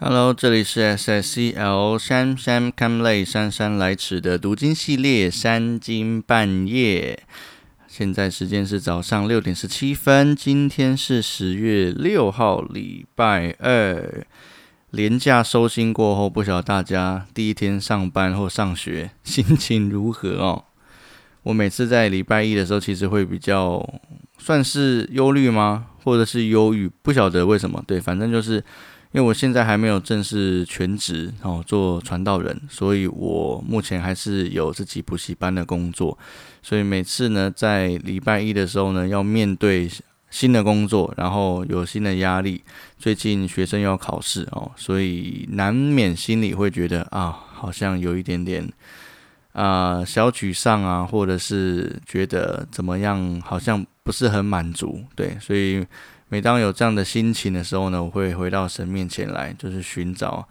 Hello，这里是 SSCL 山山看累姗姗来迟的读经系列三更半夜。现在时间是早上六点十七分，今天是十月六号，礼拜二。连假收心过后，不晓得大家第一天上班或上学心情如何哦？我每次在礼拜一的时候，其实会比较算是忧虑吗？或者是忧郁？不晓得为什么。对，反正就是。因为我现在还没有正式全职哦做传道人，所以我目前还是有自己补习班的工作，所以每次呢在礼拜一的时候呢要面对新的工作，然后有新的压力，最近学生要考试哦，所以难免心里会觉得啊，好像有一点点啊小沮丧啊，或者是觉得怎么样，好像不是很满足，对，所以。每当有这样的心情的时候呢，我会回到神面前来，就是寻找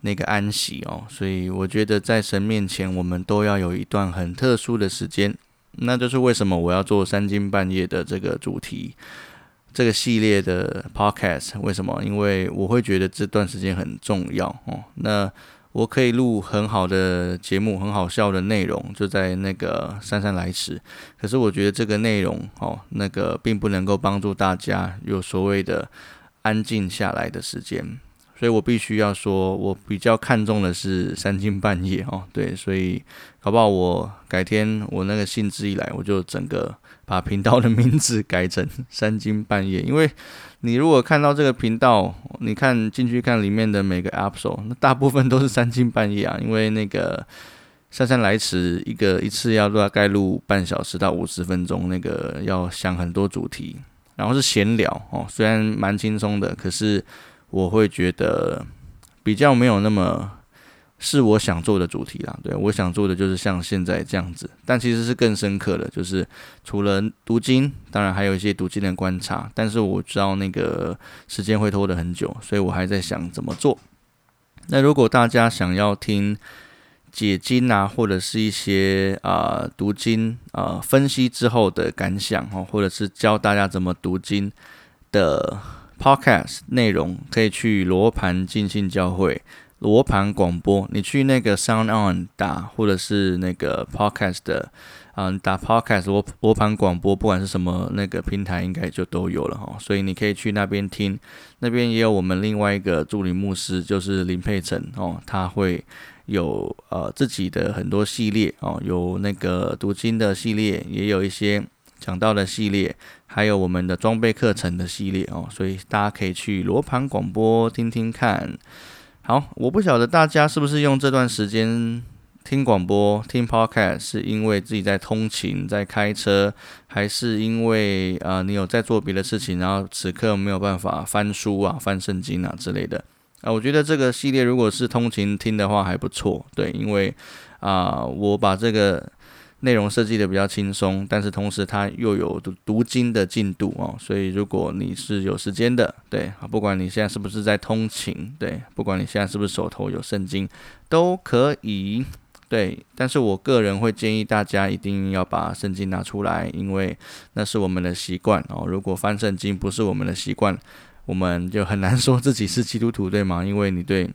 那个安息哦。所以我觉得在神面前，我们都要有一段很特殊的时间。那就是为什么我要做三更半夜的这个主题，这个系列的 podcast？为什么？因为我会觉得这段时间很重要哦。那我可以录很好的节目，很好笑的内容，就在那个姗姗来迟。可是我觉得这个内容哦，那个并不能够帮助大家有所谓的安静下来的时间。所以我必须要说，我比较看重的是三更半夜哦，对，所以搞不好我改天我那个兴致一来，我就整个把频道的名字改成 三更半夜。因为你如果看到这个频道，你看进去看里面的每个 episode，那大部分都是三更半夜啊，因为那个姗姗来迟，一个一次要大概录半小时到五十分钟，那个要想很多主题，然后是闲聊哦，虽然蛮轻松的，可是。我会觉得比较没有那么是我想做的主题啦，对我想做的就是像现在这样子，但其实是更深刻的，就是除了读经，当然还有一些读经的观察，但是我知道那个时间会拖得很久，所以我还在想怎么做。那如果大家想要听解经啊，或者是一些啊读经啊分析之后的感想哦，或者是教大家怎么读经的。Podcast 内容可以去罗盘进信教会罗盘广播，你去那个 Sound On 打，或者是那个 Podcast 的，嗯，打 Podcast 罗罗盘广播，不管是什么那个平台，应该就都有了哈。所以你可以去那边听，那边也有我们另外一个助理牧师，就是林佩晨哦，他会有呃自己的很多系列哦，有那个读经的系列，也有一些。讲到的系列，还有我们的装备课程的系列哦，所以大家可以去罗盘广播听听看。好，我不晓得大家是不是用这段时间听广播、听 podcast，是因为自己在通勤、在开车，还是因为啊你有在做别的事情，然后此刻没有办法翻书啊、翻圣经啊之类的啊？我觉得这个系列如果是通勤听的话还不错，对，因为啊我把这个。内容设计的比较轻松，但是同时它又有读读经的进度哦，所以如果你是有时间的，对啊，不管你现在是不是在通勤，对，不管你现在是不是手头有圣经，都可以，对。但是我个人会建议大家一定要把圣经拿出来，因为那是我们的习惯哦。如果翻圣经不是我们的习惯，我们就很难说自己是基督徒，对吗？因为你对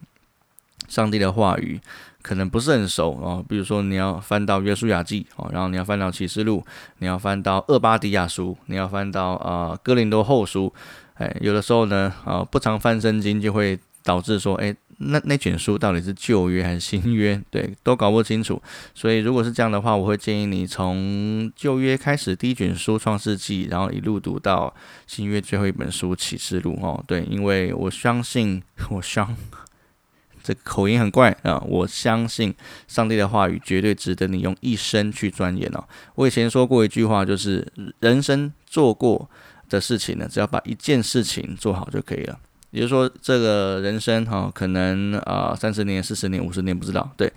上帝的话语。可能不是很熟哦，比如说你要翻到约书亚记哦，然后你要翻到启示录，你要翻到厄巴迪亚书，你要翻到啊哥林多后书，哎，有的时候呢啊不常翻圣经就会导致说，哎，那那卷书到底是旧约还是新约？对，都搞不清楚。所以如果是这样的话，我会建议你从旧约开始第一卷书创世纪，然后一路读到新约最后一本书启示录哦。对，因为我相信，我相。这口音很怪啊！我相信上帝的话语绝对值得你用一生去钻研哦。我以前说过一句话，就是人生做过的事情呢，只要把一件事情做好就可以了。也就是说，这个人生哈，可能啊三十年、四十年、五十年不知道，对，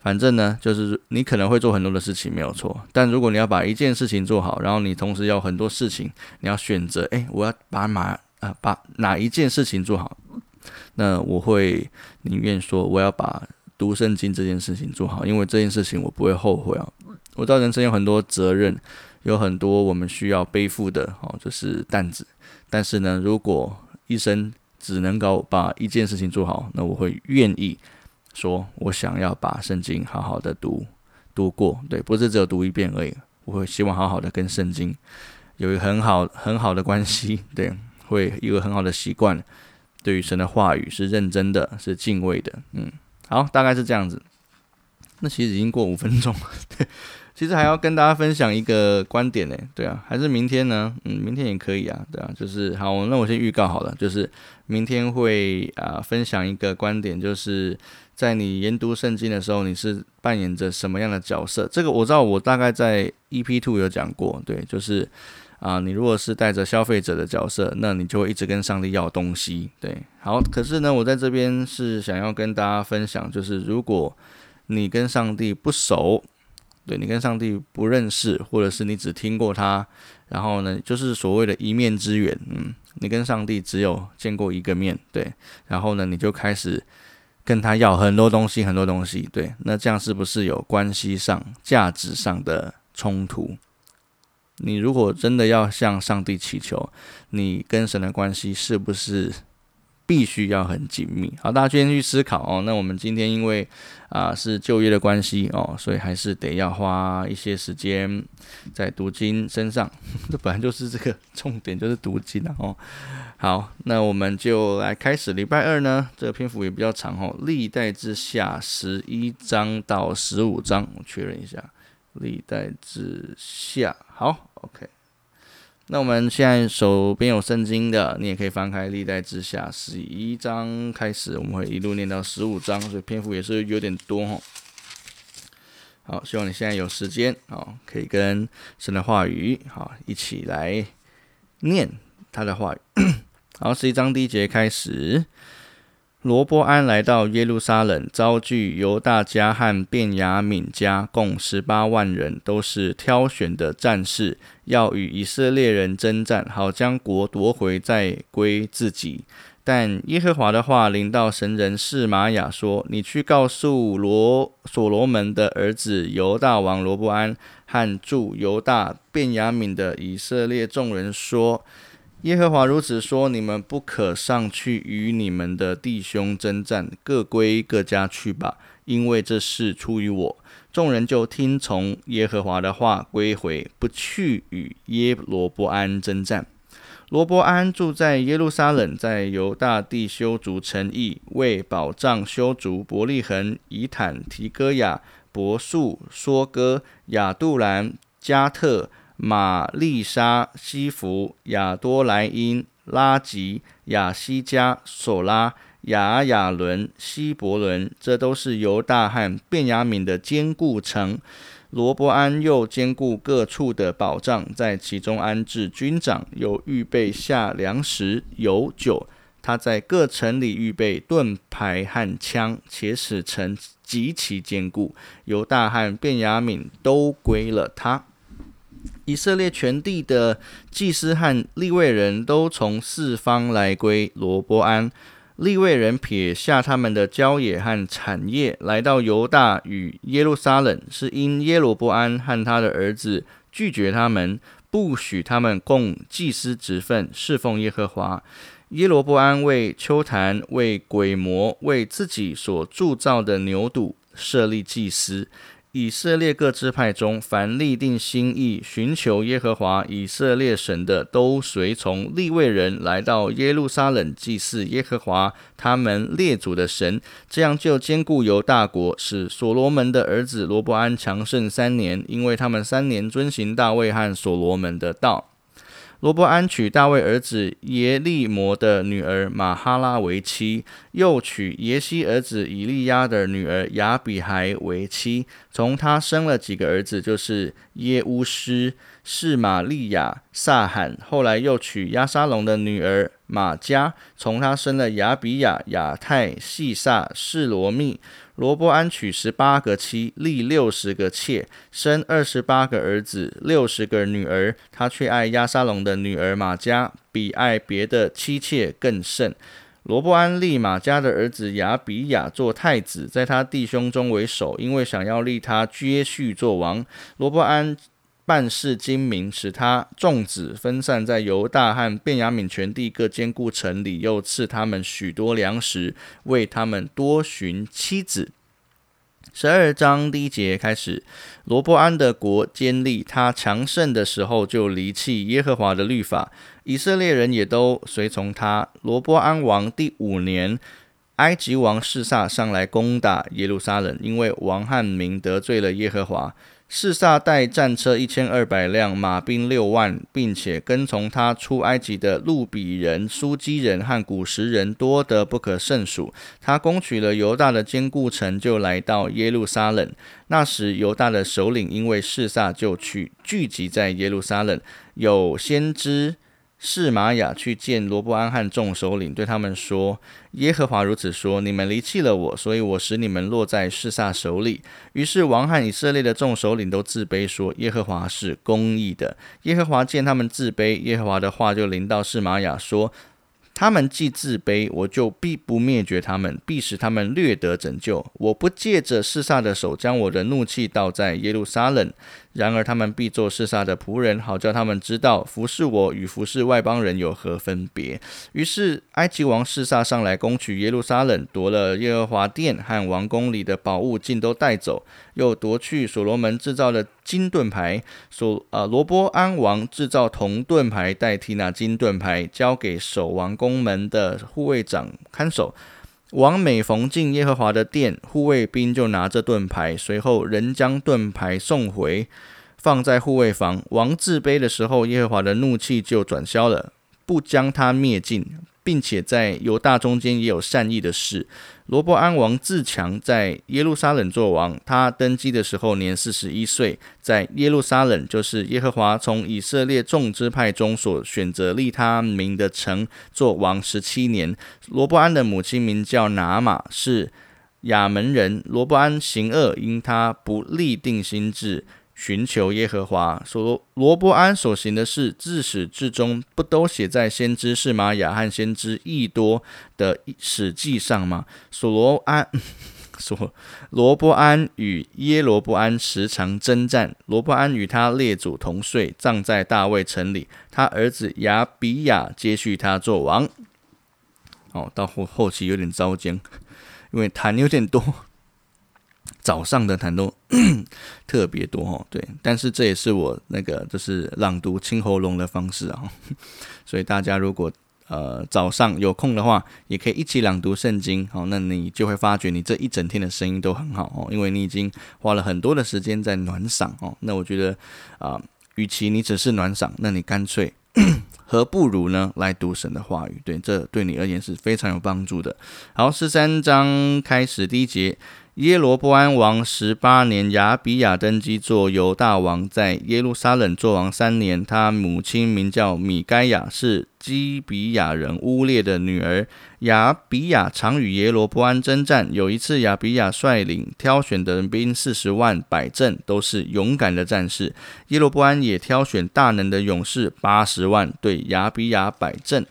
反正呢，就是你可能会做很多的事情，没有错。但如果你要把一件事情做好，然后你同时要很多事情，你要选择，诶，我要把哪啊把哪一件事情做好？那我会宁愿说，我要把读圣经这件事情做好，因为这件事情我不会后悔啊。我知道人生有很多责任，有很多我们需要背负的哦，就是担子。但是呢，如果一生只能够把一件事情做好，那我会愿意说，我想要把圣经好好的读读过，对，不是只有读一遍而已。我会希望好好的跟圣经有一个很好很好的关系，对，会一个很好的习惯，对于神的话语是认真的，是敬畏的，嗯，好，大概是这样子。那其实已经过五分钟了，对。其实还要跟大家分享一个观点呢，对啊，还是明天呢？嗯，明天也可以啊，对啊，就是好，那我先预告好了，就是明天会啊分享一个观点，就是在你研读圣经的时候，你是扮演着什么样的角色？这个我知道，我大概在 EP Two 有讲过，对，就是啊，你如果是带着消费者的角色，那你就会一直跟上帝要东西，对，好，可是呢，我在这边是想要跟大家分享，就是如果你跟上帝不熟。对你跟上帝不认识，或者是你只听过他，然后呢，就是所谓的一面之缘，嗯，你跟上帝只有见过一个面，对，然后呢，你就开始跟他要很多东西，很多东西，对，那这样是不是有关系上、价值上的冲突？你如果真的要向上帝祈求，你跟神的关系是不是？必须要很紧密。好，大家今天去思考哦。那我们今天因为啊是就业的关系哦，所以还是得要花一些时间在读经身上。这本来就是这个重点，就是读经啊。哦，好，那我们就来开始礼拜二呢。这个篇幅也比较长哦，历代之下十一章到十五章，我确认一下，历代之下。好，OK。那我们现在手边有圣经的，你也可以翻开历代之下十一章开始，我们会一路念到十五章，所以篇幅也是有点多哦。好，希望你现在有时间，啊，可以跟神的话语，好，一起来念他的话语。好，十一章第一节开始。罗波安来到耶路撒冷，遭拒犹大家和便雅悯家共十八万人，都是挑选的战士，要与以色列人征战，好将国夺回，再归自己。但耶和华的话临到神人示玛雅说：“你去告诉罗所罗门的儿子犹大王罗波安和驻犹大便雅悯的以色列众人说。”耶和华如此说：你们不可上去与你们的弟兄征战，各归各家去吧，因为这事出于我。众人就听从耶和华的话，归回，不去与耶罗波安征战。罗波安住在耶路撒冷，在犹大地修筑城邑，为保障修筑伯利恒、以坦、提戈雅、伯树、梭哥、亚杜兰、加特。玛丽莎、西弗、亚多莱因、拉吉、亚西加、索拉、亚亚伦、希伯伦，这都是犹大和便雅悯的坚固城。罗伯安又兼顾各处的保障，在其中安置军长，又预备下粮食、油酒。他在各城里预备盾牌和枪，且使城极其坚固。犹大和便雅悯都归了他。以色列全地的祭司和利未人都从四方来归罗波安。利未人撇下他们的郊野和产业，来到犹大与耶路撒冷，是因耶罗波安和他的儿子拒绝他们，不许他们供祭司职分，侍奉耶和华。耶罗波安为丘坛、为鬼魔、为自己所铸造的牛犊设立祭司。以色列各支派中，凡立定心意寻求耶和华以色列神的，都随从立位人来到耶路撒冷祭祀耶和华他们列祖的神。这样就兼顾犹大国，使所罗门的儿子罗伯安强盛三年，因为他们三年遵行大卫和所罗门的道。罗伯安娶大卫儿子耶利摩的女儿玛哈拉为妻，又娶耶西儿子以利亚的女儿雅比孩为妻。从他生了几个儿子，就是耶乌斯、是玛利亚、撒罕。后来又娶亚沙龙的女儿玛加，从他生了亚比亚、亚泰、细撒、示罗密。罗伯安娶十八个妻，立六十个妾，生二十八个儿子，六十个女儿。他却爱亚沙龙的女儿玛加，比爱别的妻妾更甚。罗伯安立玛加的儿子亚比亚做太子，在他弟兄中为首，因为想要立他接续做王。罗伯安办事精明，使他众子分散在犹大和便雅悯全地各坚固城里，又赐他们许多粮食，为他们多寻妻子。十二章第一节开始，罗伯安的国坚立，他强盛的时候就离弃耶和华的律法，以色列人也都随从他。罗伯安王第五年。埃及王示撒上来攻打耶路撒冷，因为王汉民得罪了耶和华。示撒带战车一千二百辆，马兵六万，并且跟从他出埃及的路比人、苏基人和古时人多得不可胜数。他攻取了犹大的坚固城，就来到耶路撒冷。那时犹大的首领因为示撒，就去聚集在耶路撒冷。有先知。示玛雅去见罗伯安和众首领，对他们说：“耶和华如此说：你们离弃了我，所以我使你们落在示撒手里。”于是王和以色列的众首领都自卑，说：“耶和华是公义的。”耶和华见他们自卑，耶和华的话就临到示玛雅说。他们既自卑，我就必不灭绝他们，必使他们略得拯救。我不借着示撒的手将我的怒气倒在耶路撒冷，然而他们必做示撒的仆人，好叫他们知道服侍我与服侍外邦人有何分别。于是埃及王示撒上来攻取耶路撒冷，夺了耶和华殿和王宫里的宝物，尽都带走，又夺去所罗门制造的金盾牌。所啊罗波安王制造铜盾牌代替那金盾牌，交给守王宫。宫门的护卫长看守，王每逢进耶和华的殿，护卫兵就拿着盾牌，随后人将盾牌送回，放在护卫房。王自卑的时候，耶和华的怒气就转消了，不将他灭尽。并且在犹大中间也有善意的事。罗伯安王自强，在耶路撒冷做王。他登基的时候年四十一岁，在耶路撒冷，就是耶和华从以色列众支派中所选择立他名的城做王十七年。罗伯安的母亲名叫拿玛，是亚门人。罗伯安行恶，因他不立定心志。寻求耶和华，所罗伯安所行的事，自始至终不都写在先知示玛雅和先知易多的史记上吗？所罗安，所罗伯安与耶罗伯安时常征战，罗伯安与他列祖同睡，葬在大卫城里。他儿子亚比亚接续他做王。哦，到后后期有点糟践，因为谈有点多。早上的痰都 特别多哦，对，但是这也是我那个就是朗读清喉咙的方式啊，所以大家如果呃早上有空的话，也可以一起朗读圣经，好，那你就会发觉你这一整天的声音都很好哦，因为你已经花了很多的时间在暖嗓哦，那我觉得啊，与其你只是暖嗓，那你干脆 何不如呢来读神的话语，对，这对你而言是非常有帮助的。好，十三章开始第一节。耶罗波安王十八年，亚比亚登基做犹大王，在耶路撒冷做王三年。他母亲名叫米该亚，是基比亚人乌列的女儿。亚比亚常与耶罗波安征战。有一次，亚比亚率领挑选的人兵四十万摆阵，都是勇敢的战士。耶罗波安也挑选大能的勇士八十万，对亚比亚摆阵。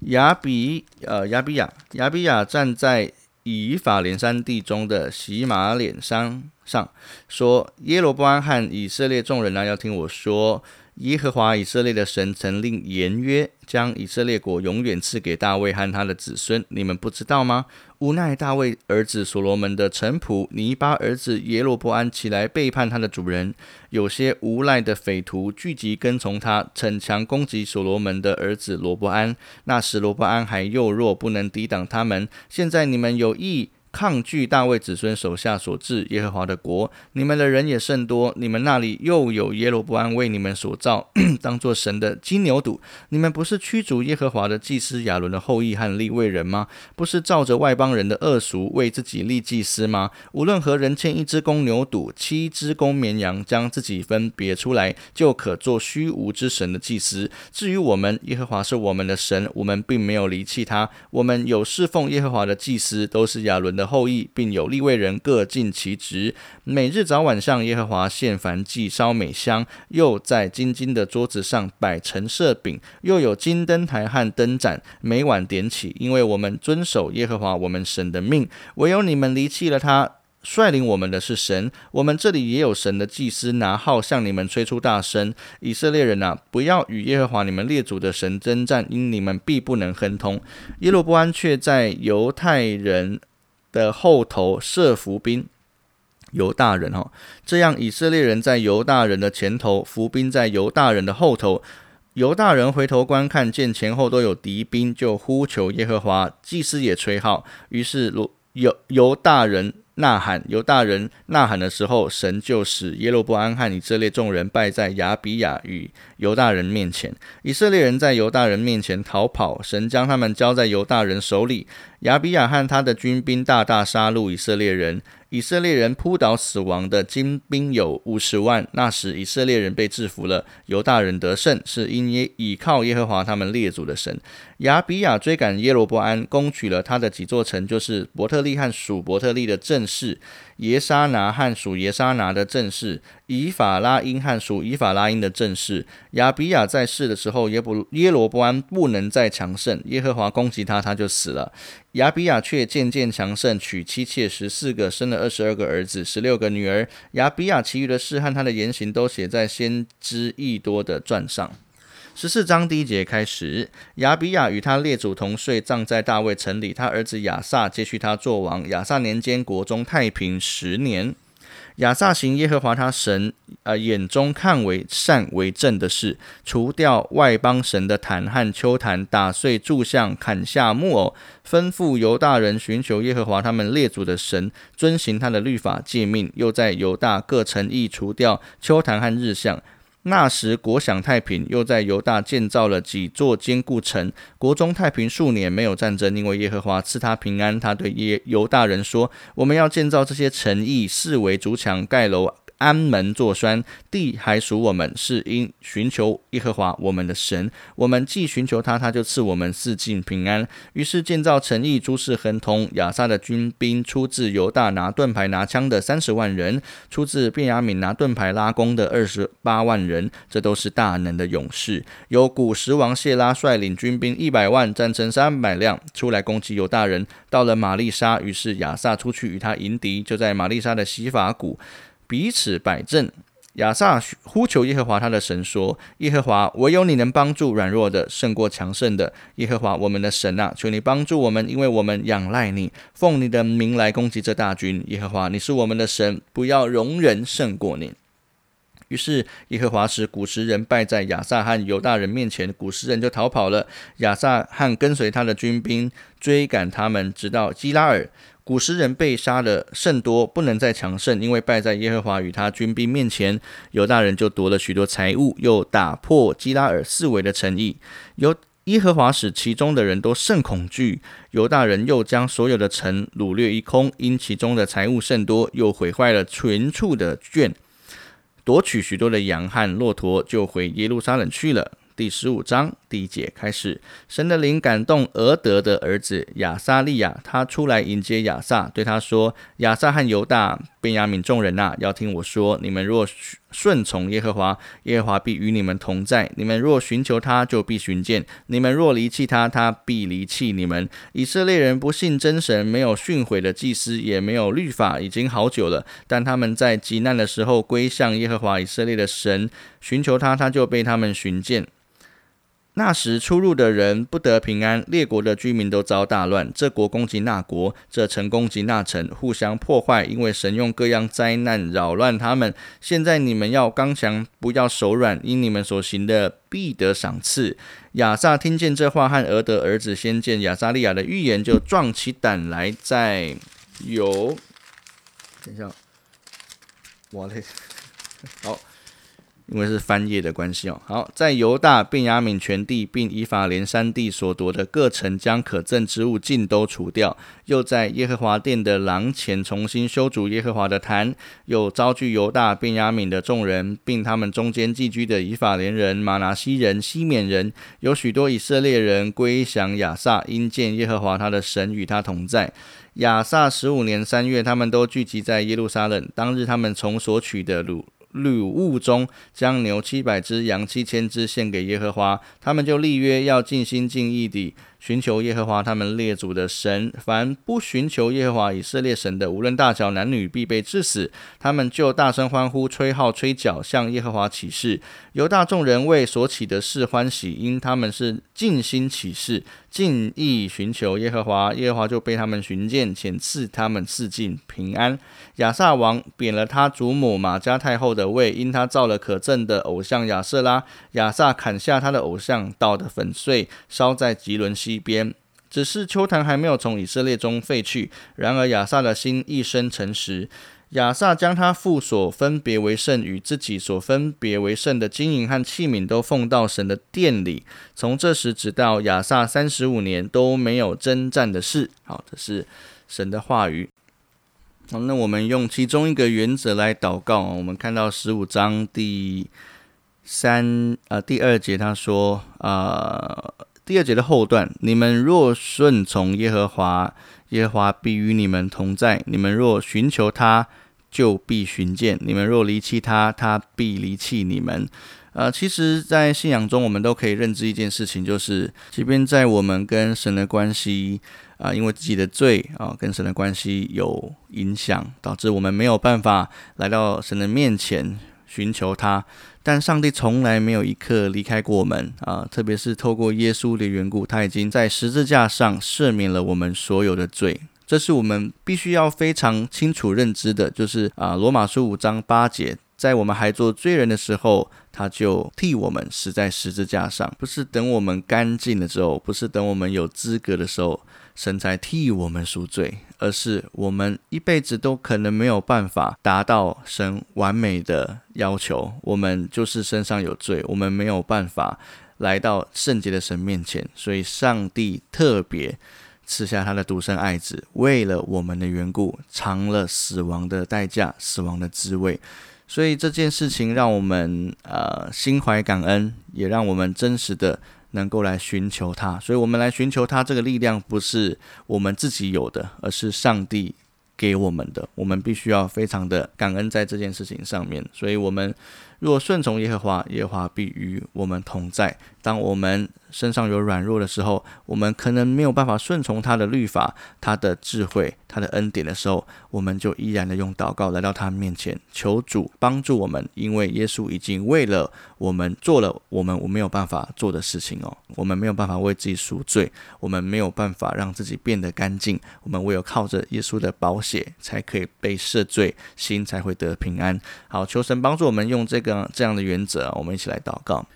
亚比呃亚比亚亚比亚站在。以法莲山地中的喜马脸山上说：“耶罗波安和以色列众人呢，要听我说。耶和华以色列的神曾令言约，将以色列国永远赐给大卫和他的子孙。你们不知道吗？无奈大卫儿子所罗门的臣仆尼巴儿子耶罗波安起来背叛他的主人，有些无赖的匪徒聚集跟从他，逞强攻击所罗门的儿子罗伯安。那时罗伯安还幼弱，不能抵挡他们。现在你们有意。”抗拒大卫子孙手下所治耶和华的国，你们的人也甚多。你们那里又有耶罗伯安为你们所造，当作神的金牛犊。你们不是驱逐耶和华的祭司亚伦的后裔和立位人吗？不是照着外邦人的恶俗为自己立祭司吗？无论何人牵一只公牛犊、七只公绵羊，将自己分别出来，就可做虚无之神的祭司。至于我们，耶和华是我们的神，我们并没有离弃他。我们有侍奉耶和华的祭司，都是亚伦的。后裔，并有立位人各尽其职，每日早晚向耶和华献燔祭，烧美香，又在金金的桌子上摆陈设饼，又有金灯台和灯盏，每晚点起。因为我们遵守耶和华我们神的命，唯有你们离弃了他。率领我们的是神，我们这里也有神的祭司拿号向你们吹出大声。以色列人啊，不要与耶和华你们列祖的神征战，因你们必不能亨通。耶罗波安却在犹太人的后头设伏兵。犹大人哈，这样以色列人在犹大人的前头，伏兵在犹大人的后头。犹大人回头观看，见前后都有敌兵，就呼求耶和华。祭司也吹号，于是犹犹大人。呐喊，犹大人呐喊的时候，神就使耶罗波安和以色列众人败在亚比亚与犹大人面前。以色列人在犹大人面前逃跑，神将他们交在犹大人手里。亚比亚和他的军兵大大杀戮以色列人。以色列人扑倒死亡的精兵有五十万。那时以色列人被制服了，犹大人得胜，是因耶倚靠耶和华他们列祖的神。亚比亚追赶耶罗伯安，攻取了他的几座城，就是伯特利和属伯特利的正室。耶沙拿和属耶沙拿的正士，以法拉因和属以法拉因的正士。亚比亚在世的时候，耶布耶罗波安不能再强盛，耶和华攻击他，他就死了。亚比亚却渐渐强盛，娶妻妾十四个，生了二十二个儿子，十六个女儿。亚比亚其余的事和他的言行，都写在先知益多的传上。十四章第一节开始，亚比亚与他列祖同睡，葬在大卫城里。他儿子亚撒接续他做王。亚撒年间，国中太平十年。亚撒行耶和华他神呃眼中看为善为正的事，除掉外邦神的坛和丘坛，打碎柱像，砍下木偶，吩咐犹大人寻求耶和华他们列祖的神，遵行他的律法诫命，又在犹大各城邑除掉丘坛和日像。那时国享太平，又在犹大建造了几座坚固城，国中太平数年，没有战争，因为耶和华赐他平安。他对耶犹大人说：“我们要建造这些城邑，四围筑墙，盖楼。”安门坐栓，地还属我们，是因寻求耶和华我们的神。我们既寻求他，他就赐我们四境平安。于是建造城邑，诸事亨通。亚撒的军兵出自犹大，拿盾牌拿枪的三十万人；出自便雅悯拿盾牌拉弓的二十八万人。这都是大能的勇士。由古时王谢拉率领军兵一百万，战车三百辆，出来攻击犹大人。到了玛丽莎，于是亚撒出去与他迎敌，就在玛丽莎的西法谷。彼此摆正，亚萨呼求耶和华他的神说：“耶和华，唯有你能帮助软弱的，胜过强盛的。耶和华我们的神啊，求你帮助我们，因为我们仰赖你，奉你的名来攻击这大军。耶和华，你是我们的神，不要容人胜过你。”于是耶和华使古时人败在亚萨和犹大人面前，古时人就逃跑了。亚萨和跟随他的军兵追赶他们，直到基拉尔。古时人被杀的甚多，不能再强盛，因为败在耶和华与他军兵面前。犹大人就夺了许多财物，又打破基拉尔四围的城邑。由耶和华使其中的人都甚恐惧。犹大人又将所有的城掳掠一空，因其中的财物甚多，又毁坏了群畜的圈，夺取许多的羊和骆驼，就回耶路撒冷去了。第十五章第一节开始，神的灵感动俄德的儿子亚撒利亚，他出来迎接亚撒，对他说：“亚撒和犹大、便雅敏众人呐，要听我说，你们若顺从耶和华，耶和华必与你们同在；你们若寻求他，就必寻见；你们若离弃他，他必离弃你们。以色列人不信真神，没有训诲的祭司，也没有律法，已经好久了。但他们在极难的时候归向耶和华以色列的神，寻求他，他就被他们寻见。”那时出入的人不得平安，列国的居民都遭大乱。这国攻击那国，这城攻击那城，互相破坏，因为神用各样灾难扰乱他们。现在你们要刚强，不要手软，因你们所行的必得赏赐。亚萨听见这话，和俄德儿子先见亚撒利亚的预言，就壮起胆来，在有等一下，我嘞，好。因为是翻页的关系哦。好，在犹大、便雅悯全地，并以法莲山地所夺的各城，将可憎之物尽都除掉；又在耶和华殿的廊前重新修筑耶和华的坛；又招聚犹大、便雅悯的众人，并他们中间寄居的以法莲人、马拿西人、西缅人，有许多以色列人归降亚萨，因见耶和华他的神与他同在。亚萨十五年三月，他们都聚集在耶路撒冷。当日，他们从所取的掳。礼物中将牛七百只，羊七千只献给耶和华。他们就立约，要尽心尽意地寻求耶和华他们列祖的神。凡不寻求耶和华以色列神的，无论大小男女，必被致死。他们就大声欢呼，吹号吹角，向耶和华起誓。犹大众人为所起的事欢喜，因他们是尽心起誓，尽意寻求耶和华。耶和华就被他们寻见，遣赐他们四境平安。亚萨王贬了他祖母玛加太后的位，因他造了可憎的偶像亚瑟拉。亚萨砍下他的偶像，捣得粉碎，烧在吉伦西边。只是秋坛还没有从以色列中废去。然而亚萨的心一生诚实。亚萨将他父所分别为圣与自己所分别为圣的金银和器皿都奉到神的殿里。从这时直到亚萨三十五年都没有征战的事。好，这是神的话语。好，那我们用其中一个原则来祷告。我们看到十五章第三呃第二节，他说啊。第二节的后段，你们若顺从耶和华，耶和华必与你们同在；你们若寻求他，就必寻见；你们若离弃他，他必离弃你们。呃，其实，在信仰中，我们都可以认知一件事情，就是，即便在我们跟神的关系啊，因为自己的罪啊，跟神的关系有影响，导致我们没有办法来到神的面前寻求他。但上帝从来没有一刻离开过我们啊！特别是透过耶稣的缘故，他已经在十字架上赦免了我们所有的罪。这是我们必须要非常清楚认知的，就是啊，罗马书五章八节，在我们还做罪人的时候，他就替我们死在十字架上，不是等我们干净了之后，不是等我们有资格的时候。神才替我们赎罪，而是我们一辈子都可能没有办法达到神完美的要求。我们就是身上有罪，我们没有办法来到圣洁的神面前。所以，上帝特别赐下他的独生爱子，为了我们的缘故，尝了死亡的代价、死亡的滋味。所以这件事情让我们呃心怀感恩，也让我们真实的。能够来寻求他，所以我们来寻求他。这个力量不是我们自己有的，而是上帝给我们的。我们必须要非常的感恩在这件事情上面。所以，我们若顺从耶和华，耶和华必与我们同在。当我们身上有软弱的时候，我们可能没有办法顺从他的律法、他的智慧、他的恩典的时候，我们就依然的用祷告来到他面前，求主帮助我们，因为耶稣已经为了我们做了我们我没有办法做的事情哦，我们没有办法为自己赎罪，我们没有办法让自己变得干净，我们唯有靠着耶稣的宝血才可以被赦罪，心才会得平安。好，求神帮助我们用这个这样的原则，我们一起来祷告。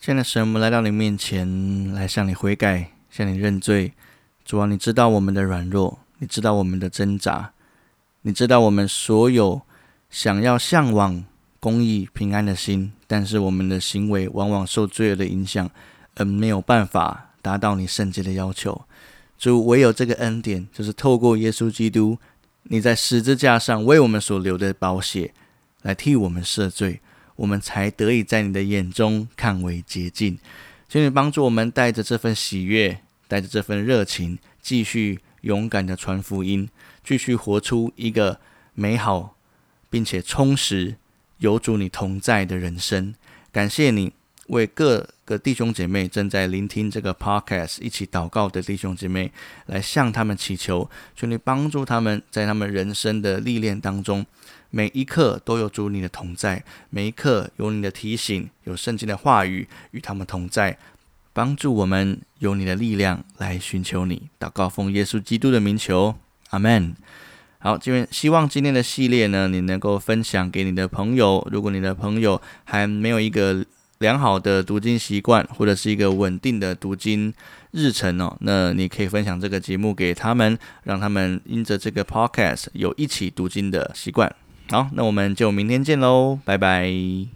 现在神，我们来到你面前，来向你悔改，向你认罪。主啊，你知道我们的软弱，你知道我们的挣扎，你知道我们所有想要向往公义、平安的心，但是我们的行为往往受罪恶的影响，而没有办法达到你圣洁的要求。主，唯有这个恩典，就是透过耶稣基督，你在十字架上为我们所流的宝血，来替我们赦罪。我们才得以在你的眼中看为洁净，请你帮助我们带着这份喜悦，带着这份热情，继续勇敢的传福音，继续活出一个美好并且充实、有主你同在的人生。感谢你为各个弟兄姐妹正在聆听这个 podcast 一起祷告的弟兄姐妹，来向他们祈求，求你帮助他们在他们人生的历练当中。每一刻都有主你的同在，每一刻有你的提醒，有圣经的话语与他们同在，帮助我们有你的力量来寻求你。祷告奉耶稣基督的名求，阿门。好，这边希望今天的系列呢，你能够分享给你的朋友。如果你的朋友还没有一个良好的读经习惯，或者是一个稳定的读经日程哦，那你可以分享这个节目给他们，让他们因着这个 podcast 有一起读经的习惯。好，那我们就明天见喽，拜拜。